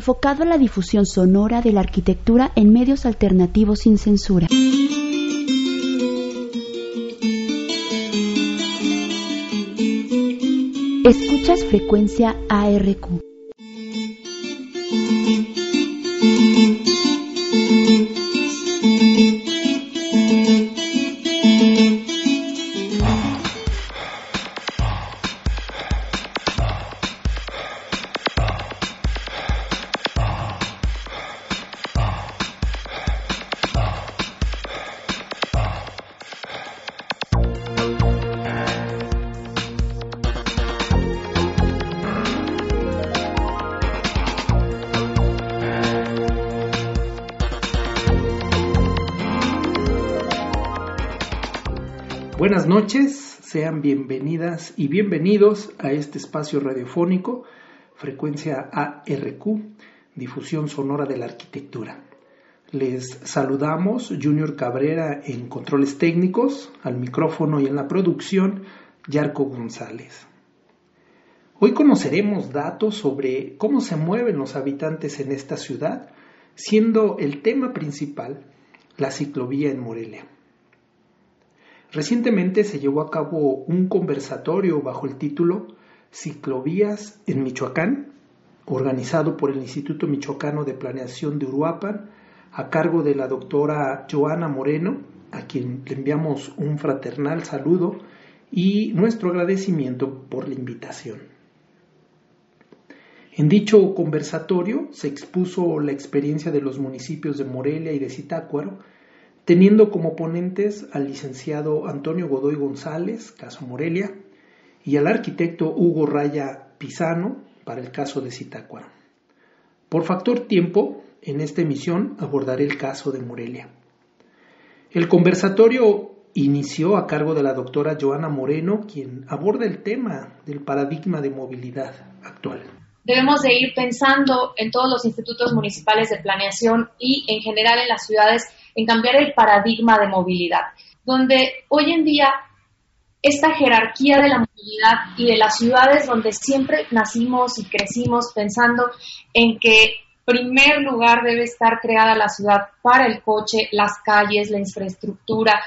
enfocado a la difusión sonora de la arquitectura en medios alternativos sin censura. Escuchas frecuencia ARQ. Buenas noches, sean bienvenidas y bienvenidos a este espacio radiofónico, frecuencia ARQ, difusión sonora de la arquitectura. Les saludamos Junior Cabrera en controles técnicos, al micrófono y en la producción, Yarco González. Hoy conoceremos datos sobre cómo se mueven los habitantes en esta ciudad, siendo el tema principal la ciclovía en Morelia. Recientemente se llevó a cabo un conversatorio bajo el título Ciclovías en Michoacán, organizado por el Instituto Michoacano de Planeación de Uruapan, a cargo de la doctora Joana Moreno, a quien le enviamos un fraternal saludo y nuestro agradecimiento por la invitación. En dicho conversatorio se expuso la experiencia de los municipios de Morelia y de Zitácuaro teniendo como ponentes al licenciado Antonio Godoy González, caso Morelia, y al arquitecto Hugo Raya Pisano, para el caso de Zitácuaro. Por factor tiempo, en esta emisión abordaré el caso de Morelia. El conversatorio inició a cargo de la doctora Joana Moreno, quien aborda el tema del paradigma de movilidad actual. Debemos de ir pensando en todos los institutos municipales de planeación y en general en las ciudades en cambiar el paradigma de movilidad, donde hoy en día esta jerarquía de la movilidad y de las ciudades donde siempre nacimos y crecimos pensando en que primer lugar debe estar creada la ciudad para el coche, las calles, la infraestructura.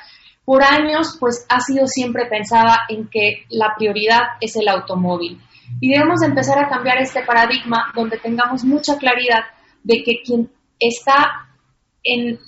Por años, pues ha sido siempre pensada en que la prioridad es el automóvil. Y debemos empezar a cambiar este paradigma donde tengamos mucha claridad de que quien está en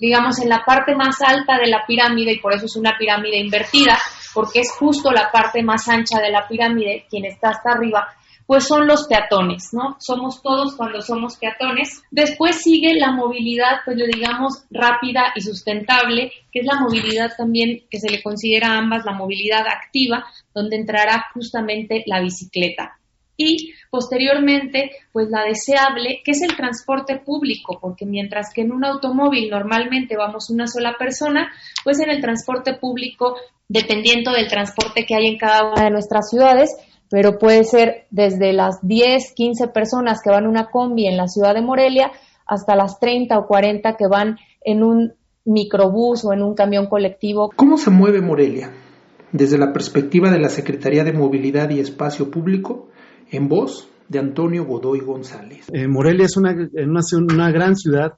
digamos, en la parte más alta de la pirámide, y por eso es una pirámide invertida, porque es justo la parte más ancha de la pirámide, quien está hasta arriba, pues son los peatones, ¿no? Somos todos cuando somos peatones. Después sigue la movilidad, pues le digamos, rápida y sustentable, que es la movilidad también que se le considera a ambas la movilidad activa, donde entrará justamente la bicicleta y posteriormente pues la deseable que es el transporte público porque mientras que en un automóvil normalmente vamos una sola persona pues en el transporte público dependiendo del transporte que hay en cada una de nuestras ciudades pero puede ser desde las 10, 15 personas que van una combi en la ciudad de Morelia hasta las 30 o 40 que van en un microbús o en un camión colectivo. ¿Cómo se mueve Morelia? Desde la perspectiva de la Secretaría de Movilidad y Espacio Público, en voz de Antonio Godoy González. Eh, Morelia es una, una, una gran ciudad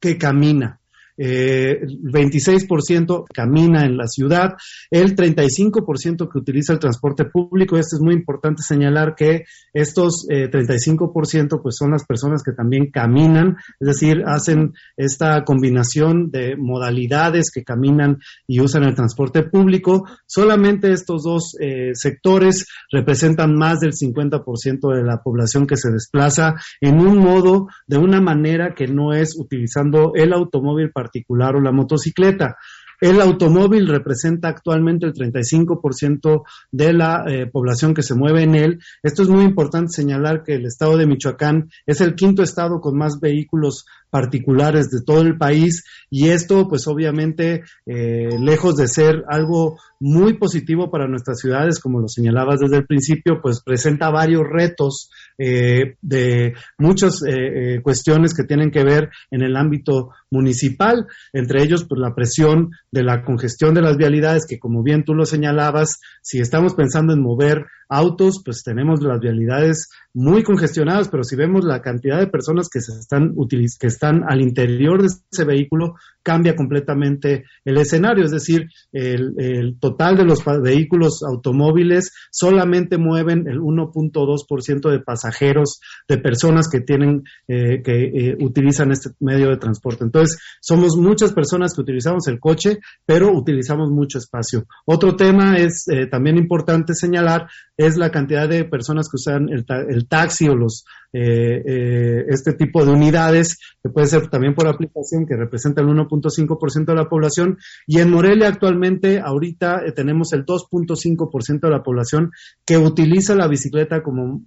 que camina, eh, el 26% camina en la ciudad, el 35% que utiliza el transporte público. Esto es muy importante señalar que estos 35% eh, pues son las personas que también caminan, es decir, hacen esta combinación de modalidades que caminan y usan el transporte público. Solamente estos dos eh, sectores representan más del 50% de la población que se desplaza en un modo, de una manera que no es utilizando el automóvil para particular o la motocicleta. El automóvil representa actualmente el 35% de la eh, población que se mueve en él. Esto es muy importante señalar que el estado de Michoacán es el quinto estado con más vehículos particulares de todo el país y esto pues obviamente eh, lejos de ser algo muy positivo para nuestras ciudades como lo señalabas desde el principio pues presenta varios retos eh, de muchas eh, cuestiones que tienen que ver en el ámbito municipal entre ellos pues la presión de la congestión de las vialidades que como bien tú lo señalabas si estamos pensando en mover autos, pues tenemos las vialidades muy congestionadas, pero si vemos la cantidad de personas que se están que están al interior de ese vehículo, cambia completamente el escenario, es decir, el, total de los vehículos automóviles solamente mueven el 1.2% de pasajeros, de personas que tienen, eh, que eh, utilizan este medio de transporte. Entonces, somos muchas personas que utilizamos el coche, pero utilizamos mucho espacio. Otro tema es eh, también importante señalar es la cantidad de personas que usan el, el taxi o los eh, este tipo de unidades, que puede ser también por aplicación, que representa el 1.5% de la población. Y en Morelia actualmente, ahorita eh, tenemos el 2.5% de la población que utiliza la bicicleta como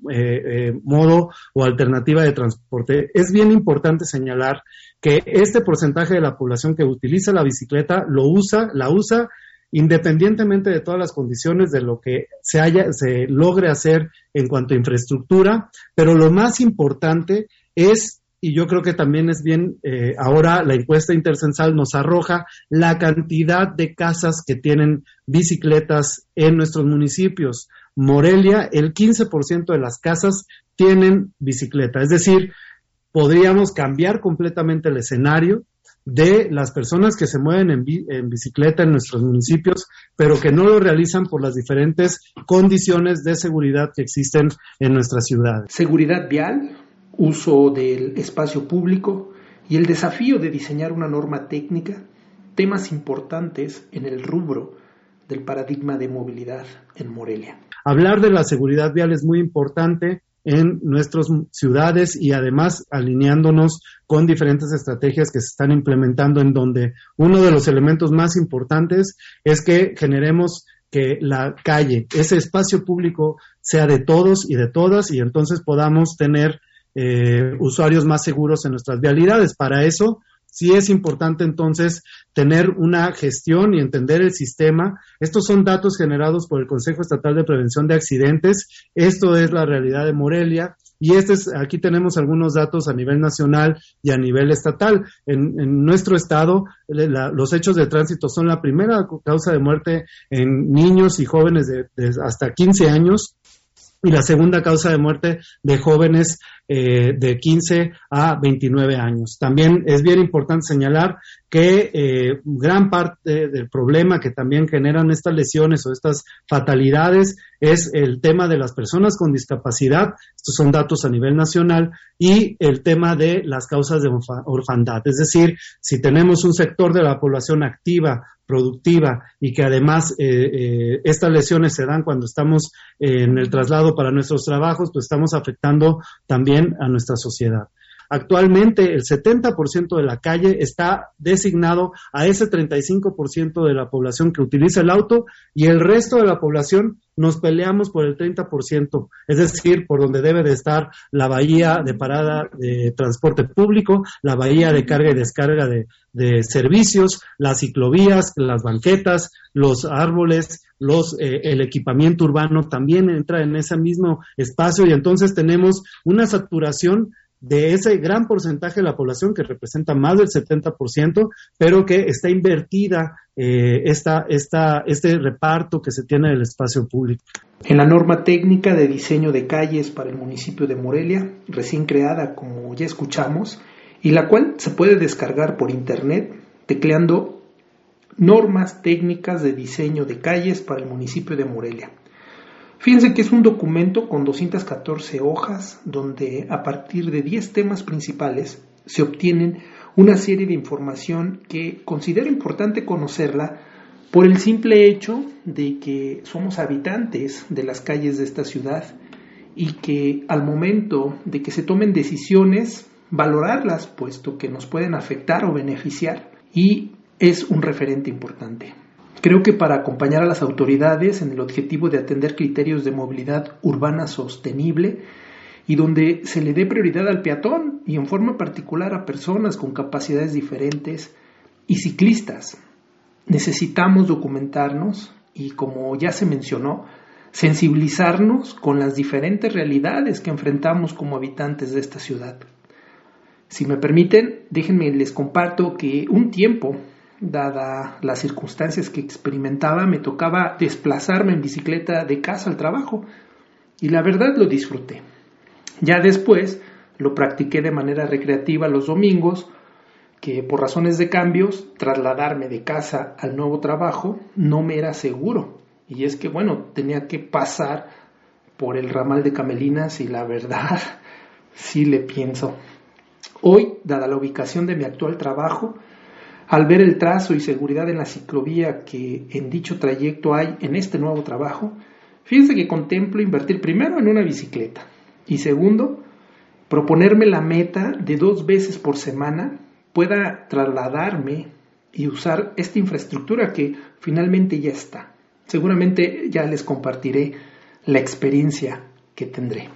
modo o alternativa de transporte. Es bien importante señalar que este porcentaje de la población que utiliza la bicicleta lo usa, la usa independientemente de todas las condiciones de lo que se haya, se logre hacer en cuanto a infraestructura, pero lo más importante es, y yo creo que también es bien, eh, ahora la encuesta intercensal nos arroja la cantidad de casas que tienen bicicletas en nuestros municipios. Morelia, el 15% de las casas tienen bicicleta, es decir, podríamos cambiar completamente el escenario de las personas que se mueven en, bicicleta en nuestros municipios, pero que no lo realizan por las diferentes condiciones de seguridad que existen en nuestras ciudades. Seguridad vial, uso del espacio público y el desafío de diseñar una norma técnica, temas importantes en el rubro del paradigma de movilidad en Morelia. Hablar de la seguridad vial es muy importante en nuestras ciudades y además alineándonos con diferentes estrategias que se están implementando en donde uno de los elementos más importantes es que generemos que la calle, ese espacio público sea de todos y de todas y entonces podamos tener eh, usuarios más seguros en nuestras vialidades. Para eso sí es importante entonces tener una gestión y entender el sistema. Estos son datos generados por el Consejo Estatal de Prevención de Accidentes. Esto es la realidad de Morelia. Y este es, aquí tenemos algunos datos a nivel nacional y a nivel estatal. En, nuestro estado, los hechos de tránsito son la primera causa de muerte en niños y jóvenes de hasta 15 años y la segunda causa de muerte de jóvenes eh, de 15 a 29 años. También es bien importante señalar que eh, gran parte del problema que también generan estas lesiones o estas fatalidades es el tema de las personas con discapacidad, estos son datos a nivel nacional, y el tema de las causas de orfandad. Es decir, si tenemos un sector de la población activa, productiva y que además eh, eh, estas lesiones se dan cuando estamos en el traslado para nuestros trabajos, pues estamos afectando también a nuestra sociedad. Actualmente el 70% de la calle está designado a ese 35% de la población que utiliza el auto y el resto de la población nos peleamos por el 30%, es decir, por donde debe de estar la bahía de parada de transporte público, la bahía de carga y descarga de, servicios, las ciclovías, las banquetas, los árboles, los, eh, el equipamiento urbano también entra en ese mismo espacio y entonces tenemos una saturación de ese gran porcentaje de la población que representa más del 70%, pero que está invertida eh, esta, esta, este reparto que se tiene del espacio público. En la norma técnica de diseño de calles para el municipio de Morelia, recién creada como ya escuchamos, y la cual se puede descargar por internet tecleando normas técnicas de diseño de calles para el municipio de Morelia. Fíjense que es un documento con 214 hojas donde a partir de 10 temas principales se obtienen una serie de información que considero importante conocerla por el simple hecho de que somos habitantes de las calles de esta ciudad y que al momento de que se tomen decisiones, valorarlas puesto que nos pueden afectar o beneficiar y es un referente importante. Creo que para acompañar a las autoridades en el objetivo de atender criterios de movilidad urbana sostenible y donde se le dé prioridad al peatón y en forma particular a personas con capacidades diferentes y ciclistas, necesitamos documentarnos y, como ya se mencionó, sensibilizarnos con las diferentes realidades que enfrentamos como habitantes de esta ciudad. Si me permiten, déjenme les comparto que un tiempo dada las circunstancias que experimentaba, me tocaba desplazarme en bicicleta de casa al trabajo. y la verdad lo disfruté. Ya después lo practiqué de manera recreativa los domingos, que por razones de cambios, trasladarme de casa al nuevo trabajo no me era seguro. Y es que, bueno, tenía que pasar por el ramal de Camelinas y la verdad, sí le pienso. Hoy, dada la ubicación de mi actual trabajo, al ver el trazo y seguridad en la ciclovía que en dicho trayecto hay en este nuevo trabajo, fíjense que contemplo invertir primero en una bicicleta y segundo, proponerme la meta de dos veces por semana pueda trasladarme y usar esta infraestructura que finalmente ya está. Seguramente ya les compartiré la experiencia que tendré.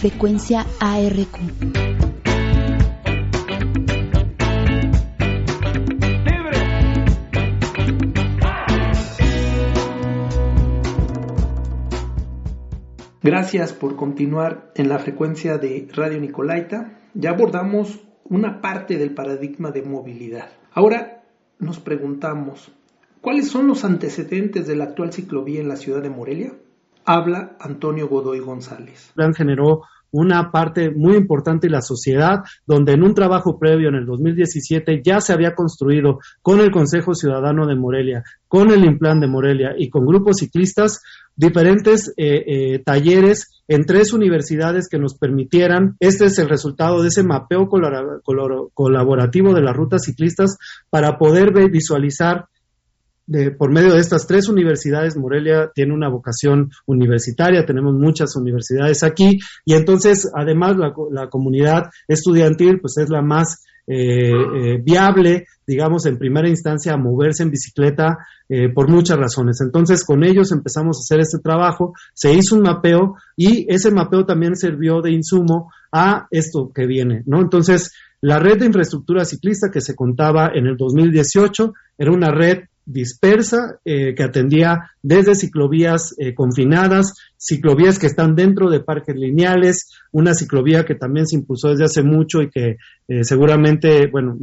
Frecuencia ARQ. Gracias por continuar en la frecuencia de Radio Nicolaita. Ya abordamos una parte del paradigma de movilidad. Ahora nos preguntamos, ¿cuáles son los antecedentes de la actual ciclovía en la ciudad de Morelia? Habla Antonio Godoy González. plan generó una parte muy importante de la sociedad, donde en un trabajo previo en el 2017 ya se había construido con el Consejo Ciudadano de Morelia, con el Implan de Morelia y con grupos ciclistas diferentes eh, eh, talleres en tres universidades que nos permitieran, este es el resultado de ese mapeo colaborativo de las rutas ciclistas para poder visualizar por medio de estas tres universidades, Morelia tiene una vocación universitaria, tenemos muchas universidades aquí y entonces además la, comunidad estudiantil pues es la más eh, eh, viable, digamos, en primera instancia a moverse en bicicleta eh, por muchas razones. Entonces, con ellos empezamos a hacer este trabajo, se hizo un mapeo y ese mapeo también sirvió de insumo a esto que viene, ¿no? Entonces, la red de infraestructura ciclista que se contaba en el 2018 era una red dispersa eh, que atendía desde ciclovías eh, confinadas, ciclovías que están dentro de parques lineales, una ciclovía que también se impulsó desde hace mucho y que eh, seguramente, bueno,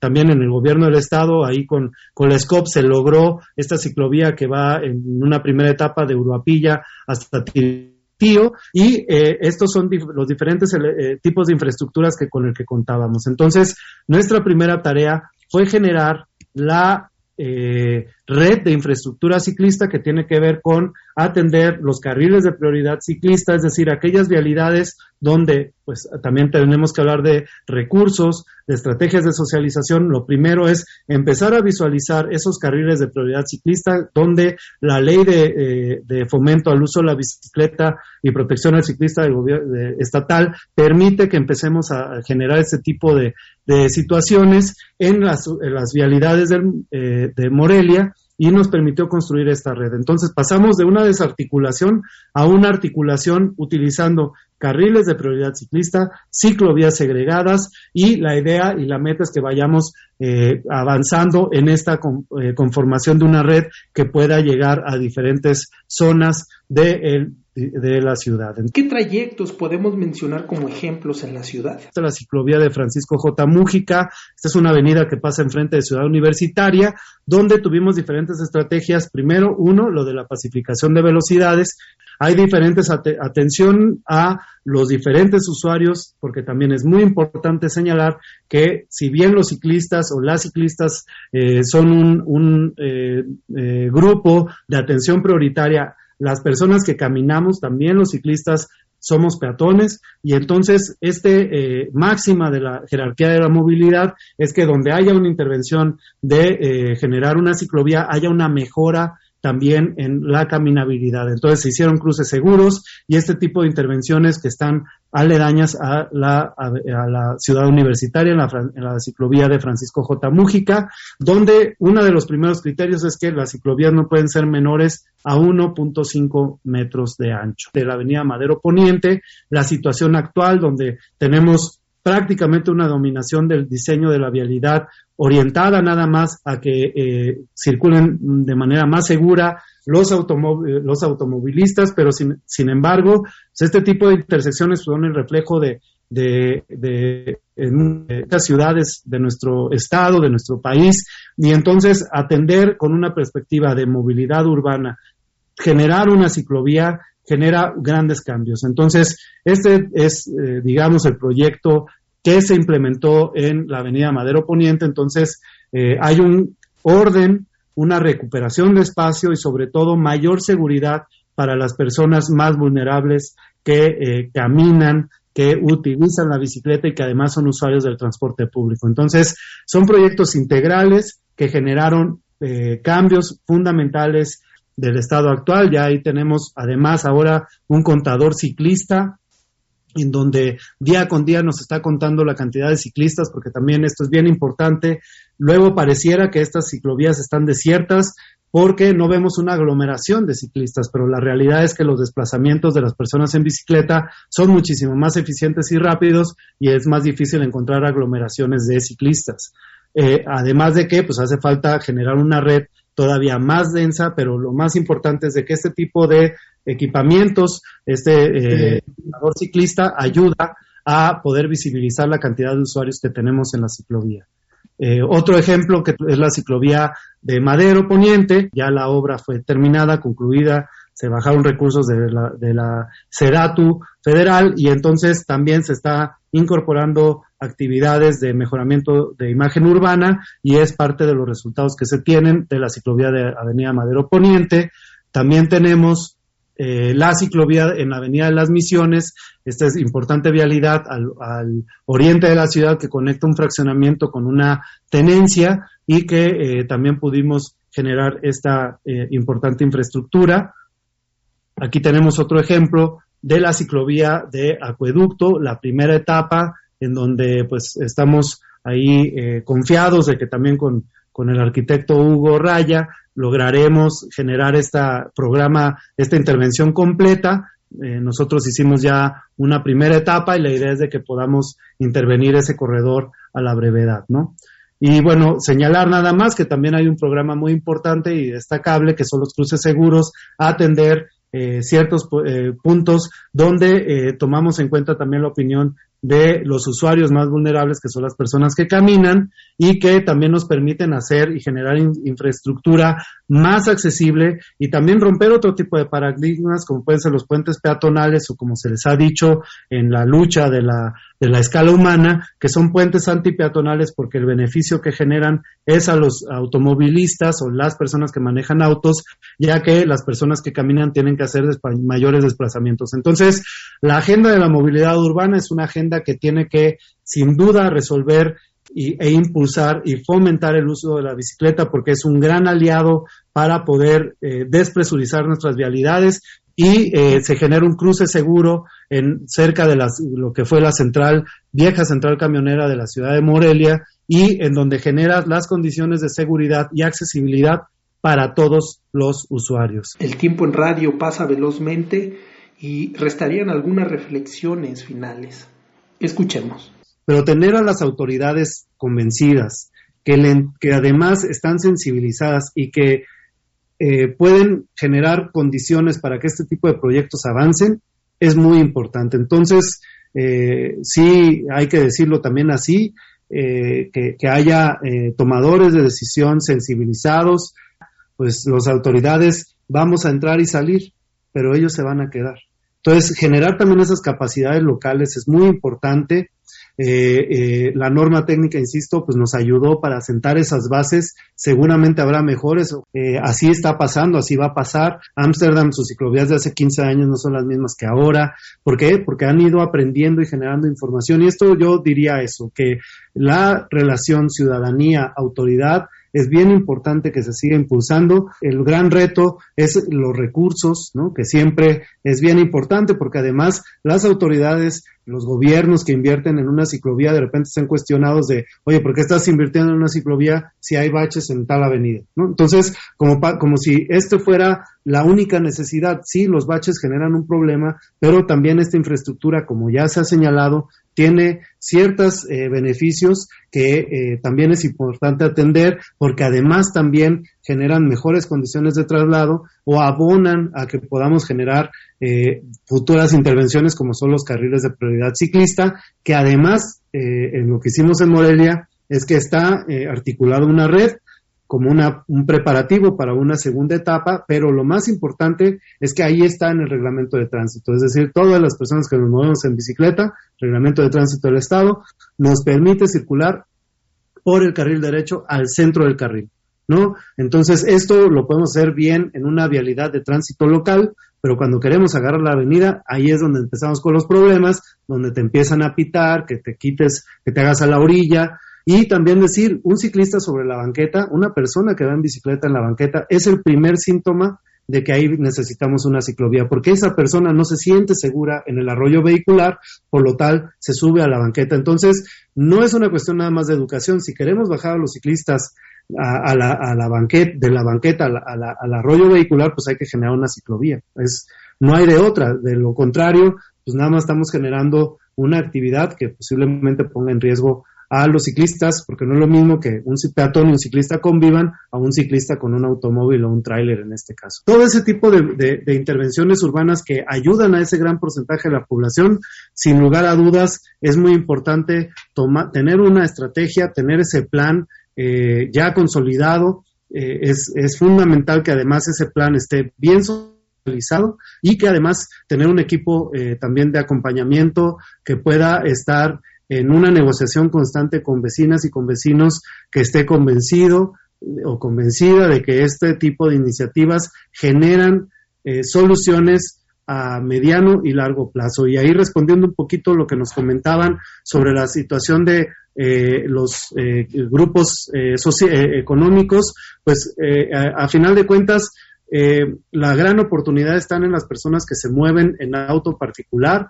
también en el gobierno del estado, ahí con, con la SCOP se logró esta ciclovía que va en una primera etapa de Uruapilla hasta Tío, y estos son los diferentes tipos de infraestructuras que con el que contábamos. Entonces, nuestra primera tarea fue generar la eh, red de infraestructura ciclista que tiene que ver con atender los carriles de prioridad ciclista, es decir, aquellas vialidades donde pues también tenemos que hablar de recursos, de estrategias de socialización. Lo primero es empezar a visualizar esos carriles de prioridad ciclista donde la ley de, eh, fomento al uso de la bicicleta y protección al ciclista del gobierno estatal permite que empecemos a generar ese tipo de, situaciones en las, vialidades eh, de Morelia y nos permitió construir esta red. Entonces pasamos de una desarticulación a una articulación utilizando carriles de prioridad ciclista, ciclovías segregadas y la idea y la meta es que vayamos eh, avanzando en esta eh, conformación de una red que pueda llegar a diferentes zonas de, de la ciudad. ¿Qué trayectos podemos mencionar como ejemplos en la ciudad? Esta es la ciclovía de Francisco J. Mújica. Esta es una avenida que pasa enfrente de Ciudad Universitaria, donde tuvimos diferentes estrategias. Primero, uno, lo de la pacificación de velocidades. Hay diferentes atención a los diferentes usuarios, porque también es muy importante señalar que si bien los ciclistas o las ciclistas eh, son un, eh, eh, grupo de atención prioritaria, las personas que caminamos, también los ciclistas, somos peatones y entonces este máxima de la jerarquía de la movilidad es que donde haya una intervención de generar una ciclovía haya una mejora también en la caminabilidad. Entonces se hicieron cruces seguros y este tipo de intervenciones que están aledañas a la, ciudad universitaria, en la, en la, ciclovía de Francisco J. Mújica, donde uno de los primeros criterios es que las ciclovías no pueden ser menores a 1.5 metros de ancho. De la avenida Madero Poniente, la situación actual donde tenemos prácticamente una dominación del diseño de la vialidad orientada nada más a que eh, circulen de manera más segura los, los automovilistas, pero sin, sin embargo, pues, este tipo de intersecciones son el reflejo de, de, de, las ciudades de nuestro estado, de nuestro país, y entonces atender con una perspectiva de movilidad urbana, generar una ciclovía genera grandes cambios. Entonces, este es, eh, digamos, el proyecto que se implementó en la Avenida Madero Poniente. Entonces, eh, hay un orden, una recuperación de espacio y sobre todo mayor seguridad para las personas más vulnerables que eh, caminan, que utilizan la bicicleta y que además son usuarios del transporte público. Entonces, son proyectos integrales que generaron cambios fundamentales del estado actual. Ya ahí tenemos además ahora un contador ciclista en donde día con día nos está contando la cantidad de ciclistas, porque también esto es bien importante. Luego pareciera que estas ciclovías están desiertas porque no vemos una aglomeración de ciclistas, pero la realidad es que los desplazamientos de las personas en bicicleta son muchísimo más eficientes y rápidos y es más difícil encontrar aglomeraciones de ciclistas. Eh, además de que pues hace falta generar una red todavía más densa, pero lo más importante es de que este tipo de equipamientos, este eh, ciclista ayuda a poder visibilizar la cantidad de usuarios que tenemos en la ciclovía. Eh, otro ejemplo que es la ciclovía de Madero Poniente, ya la obra fue terminada, concluida, se bajaron recursos de la, de la Ceratu federal y entonces también se está incorporando actividades de mejoramiento de imagen urbana y es parte de los resultados que se tienen de la ciclovía de Avenida Madero Poniente. También tenemos eh, la ciclovía en la Avenida de las Misiones, esta es importante vialidad al, oriente de la ciudad que conecta un fraccionamiento con una tenencia y que eh, también pudimos generar esta eh, importante infraestructura. Aquí tenemos otro ejemplo de la ciclovía de Acueducto, la primera etapa en donde pues estamos ahí confiados de que también con, con el arquitecto Hugo Raya lograremos generar esta programa, esta intervención completa. Eh, nosotros hicimos ya una primera etapa y la idea es de que podamos intervenir ese corredor a la brevedad, ¿no? Y bueno, señalar nada más que también hay un programa muy importante y destacable que son los cruces seguros atender eh, ciertos eh, puntos donde tomamos en cuenta también la opinión de los usuarios más vulnerables, que son las personas que caminan y que también nos permiten hacer y generar infraestructura más accesible y también romper otro tipo de paradigmas, como pueden ser los puentes peatonales o como se les ha dicho en la lucha de la, de la escala humana, que son puentes antipeatonales porque el beneficio que generan es a los automovilistas o las personas que manejan autos, ya que las personas que caminan tienen que hacer mayores desplazamientos. Entonces, la agenda de la movilidad urbana es una agenda que tiene que, sin duda, resolver e impulsar y fomentar el uso de la bicicleta porque es un gran aliado para poder eh, despresurizar nuestras vialidades y eh, se genera un cruce seguro en cerca de las, lo que fue la central, vieja central camionera de la ciudad de Morelia y en donde genera las condiciones de seguridad y accesibilidad para todos los usuarios. El tiempo en radio pasa velozmente y restarían algunas reflexiones finales. Escuchemos. Pero tener a las autoridades convencidas, que, que además están sensibilizadas y que eh, pueden generar condiciones para que este tipo de proyectos avancen, es muy importante. Entonces, eh, sí, hay que decirlo también así, eh, que, haya tomadores de decisión sensibilizados, pues las autoridades vamos a entrar y salir, pero ellos se van a quedar. Entonces, generar también esas capacidades locales es muy importante eh, eh, la norma técnica, insisto, pues nos ayudó para sentar esas bases. Seguramente habrá mejores. Eh, así está pasando, así va a pasar. Ámsterdam, sus ciclovías de hace 15 años no son las mismas que ahora. ¿Por qué? Porque han ido aprendiendo y generando información. Y esto yo diría eso, que la relación ciudadanía-autoridad es bien importante que se siga impulsando. El gran reto es los recursos, ¿no? que siempre es bien importante porque además las autoridades, los gobiernos que invierten en una ciclovía de repente están cuestionados de, oye, ¿por qué estás invirtiendo en una ciclovía si hay baches en tal avenida? ¿no? Entonces, como, como si esto fuera la única necesidad, sí, los baches generan un problema, pero también esta infraestructura, como ya se ha señalado, tiene ciertos eh, beneficios que eh, también es importante atender porque además también generan mejores condiciones de traslado o abonan a que podamos generar eh, futuras intervenciones como son los carriles de prioridad ciclista, que además en lo que hicimos en Morelia es que está articulada una red como una, un preparativo para una segunda etapa, pero lo más importante es que ahí está en el reglamento de tránsito, es decir, todas las personas que nos movemos en bicicleta, reglamento de tránsito del Estado, nos permite circular por el carril derecho al centro del carril, ¿no? Entonces, esto lo podemos hacer bien en una vialidad de tránsito local, pero cuando queremos agarrar la avenida, ahí es donde empezamos con los problemas, donde te empiezan a pitar, que te quites, que te hagas a la orilla, y también decir, un ciclista sobre la banqueta, una persona que va en bicicleta en la banqueta, es el primer síntoma de que ahí necesitamos una ciclovía, porque esa persona no se siente segura en el arroyo vehicular, por lo tal se sube a la banqueta. Entonces, no es una cuestión nada más de educación. Si queremos bajar a los ciclistas a, la, a la banqueta, de la banqueta al arroyo vehicular, pues hay que generar una ciclovía. Es, no hay de otra. De lo contrario, pues nada más estamos generando una actividad que posiblemente ponga en riesgo a los ciclistas, porque no es lo mismo que un peatón y un ciclista convivan a un ciclista con un automóvil o un tráiler en este caso. Todo ese tipo de, intervenciones urbanas que ayudan a ese gran porcentaje de la población, sin lugar a dudas, es muy importante tener una estrategia, tener ese plan eh, ya consolidado. Eh, es, fundamental que además ese plan esté bien socializado y que además tener un equipo eh, también de acompañamiento que pueda estar en una negociación constante con vecinas y con vecinos que esté convencido eh, o convencida de que este tipo de iniciativas generan eh, soluciones a mediano y largo plazo. Y ahí respondiendo un poquito lo que nos comentaban sobre la situación de eh, los grupos económicos, pues a, final de cuentas, la gran oportunidad está en las personas que se mueven en auto particular.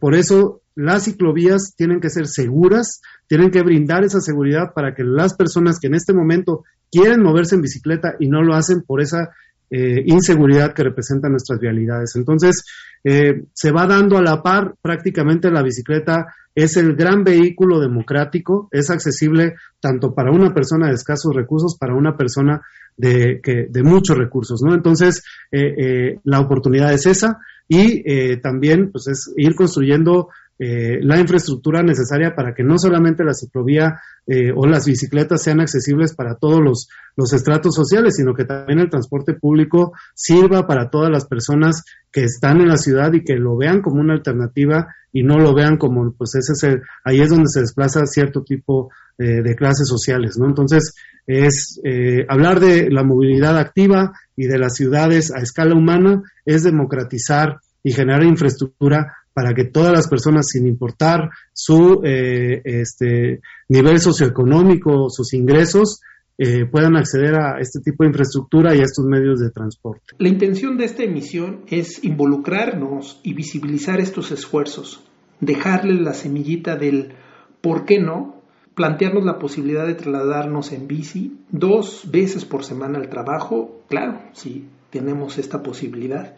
por eso las ciclovías tienen que ser seguras, tienen que brindar esa seguridad para que las personas que en este momento quieren moverse en bicicleta y no lo hacen por esa eh, inseguridad que representan nuestras vialidades. Entonces, eh, se va dando a la par, prácticamente la bicicleta es el gran vehículo democrático, es accesible tanto para una persona de escasos recursos, para una persona de, que, de muchos recursos, ¿no? Entonces, eh, la oportunidad es esa y también, pues, es ir construyendo eh, la infraestructura necesaria para que no solamente la ciclovía eh, o las bicicletas sean accesibles para todos los, los estratos sociales, sino que también el transporte público sirva para todas las personas que están en la ciudad y que lo vean como una alternativa y no lo vean como, pues ese ahí es donde se desplaza cierto tipo eh, de clases sociales, ¿no? Entonces, es hablar de la movilidad activa y de las ciudades a escala humana, es democratizar y generar infraestructura para que todas las personas, sin importar su eh, este, nivel socioeconómico, sus ingresos, eh, puedan acceder a este tipo de infraestructura y a estos medios de transporte. La intención de esta emisión es involucrarnos y visibilizar estos esfuerzos, dejarle la semillita del por qué no, plantearnos la posibilidad de trasladarnos en bici dos veces por semana al trabajo, claro, si tenemos esta posibilidad.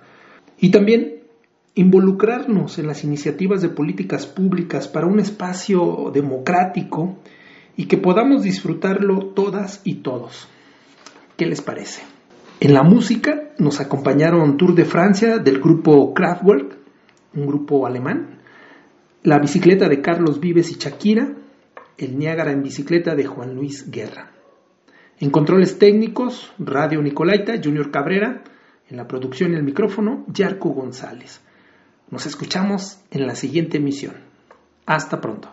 Y también involucrarnos en las iniciativas de políticas públicas para un espacio democrático y que podamos disfrutarlo todas y todos. ¿Qué les parece? En la música nos acompañaron Tour de Francia del grupo Kraftwerk, un grupo alemán, la bicicleta de Carlos Vives y Shakira, el Niágara en bicicleta de Juan Luis Guerra. En controles técnicos, Radio Nicolaita, Junior Cabrera, en la producción y el micrófono, Yarco González. Nos escuchamos en la siguiente emisión. Hasta pronto.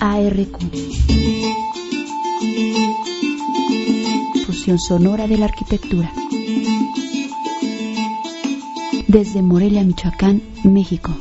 ARQ. Fusión sonora de la arquitectura. Desde Morelia, Michoacán, México.